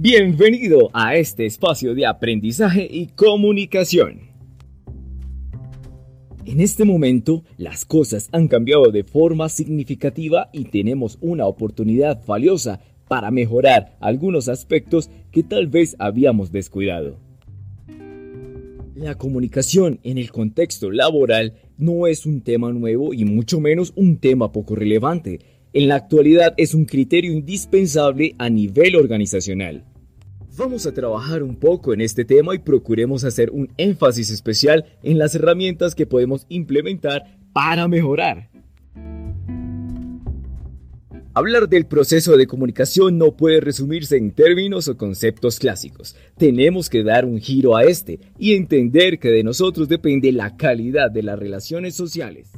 Bienvenido a este espacio de aprendizaje y comunicación. En este momento, las cosas han cambiado de forma significativa y tenemos una oportunidad valiosa para mejorar algunos aspectos que tal vez habíamos descuidado. La comunicación en el contexto laboral no es un tema nuevo y mucho menos un tema poco relevante. En la actualidad es un criterio indispensable a nivel organizacional. Vamos a trabajar un poco en este tema y procuremos hacer un énfasis especial en las herramientas que podemos implementar para mejorar. Hablar del proceso de comunicación no puede resumirse en términos o conceptos clásicos. Tenemos que dar un giro a este y entender que de nosotros depende la calidad de las relaciones sociales.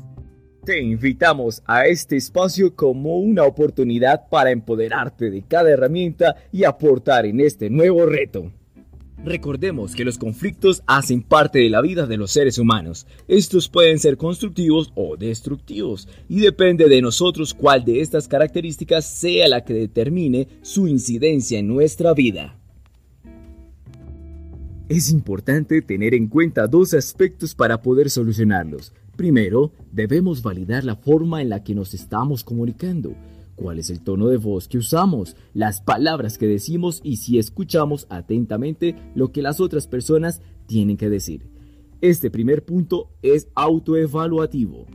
Te invitamos a este espacio como una oportunidad para empoderarte de cada herramienta y aportar en este nuevo reto. Recordemos que los conflictos hacen parte de la vida de los seres humanos. Estos pueden ser constructivos o destructivos y depende de nosotros cuál de estas características sea la que determine su incidencia en nuestra vida. Es importante tener en cuenta dos aspectos para poder solucionarlos. Primero, debemos validar la forma en la que nos estamos comunicando. ¿Cuál es el tono de voz que usamos? Las palabras que decimos y si escuchamos atentamente lo que las otras personas tienen que decir. Este primer punto es autoevaluativo.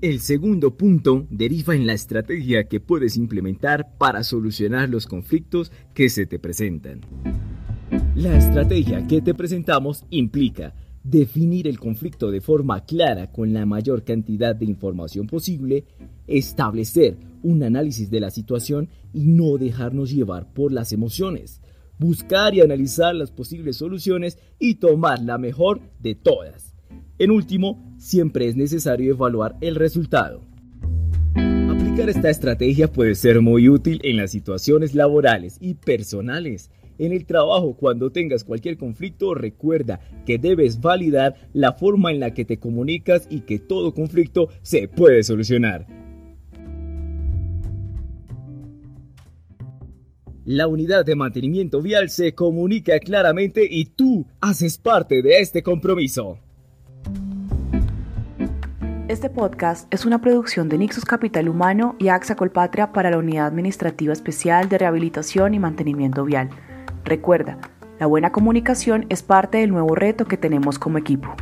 El segundo punto deriva en la estrategia que puedes implementar para solucionar los conflictos que se te presentan. La estrategia que te presentamos implica definir el conflicto de forma clara con la mayor cantidad de información posible, establecer un análisis de la situación y no dejarnos llevar por las emociones, buscar y analizar las posibles soluciones y tomar la mejor de todas. En último, siempre es necesario evaluar el resultado. Aplicar esta estrategia puede ser muy útil en las situaciones laborales y personales en el trabajo, cuando tengas cualquier conflicto, recuerda que debes validar la forma en la que te comunicas y que todo conflicto se puede solucionar. La unidad de mantenimiento vial se comunica claramente y tú haces parte de este compromiso. Este podcast es una producción de Nixos Capital Humano y AXA Colpatria para la Unidad Administrativa Especial de Rehabilitación y Mantenimiento Vial. Recuerda, la buena comunicación es parte del nuevo reto que tenemos como equipo.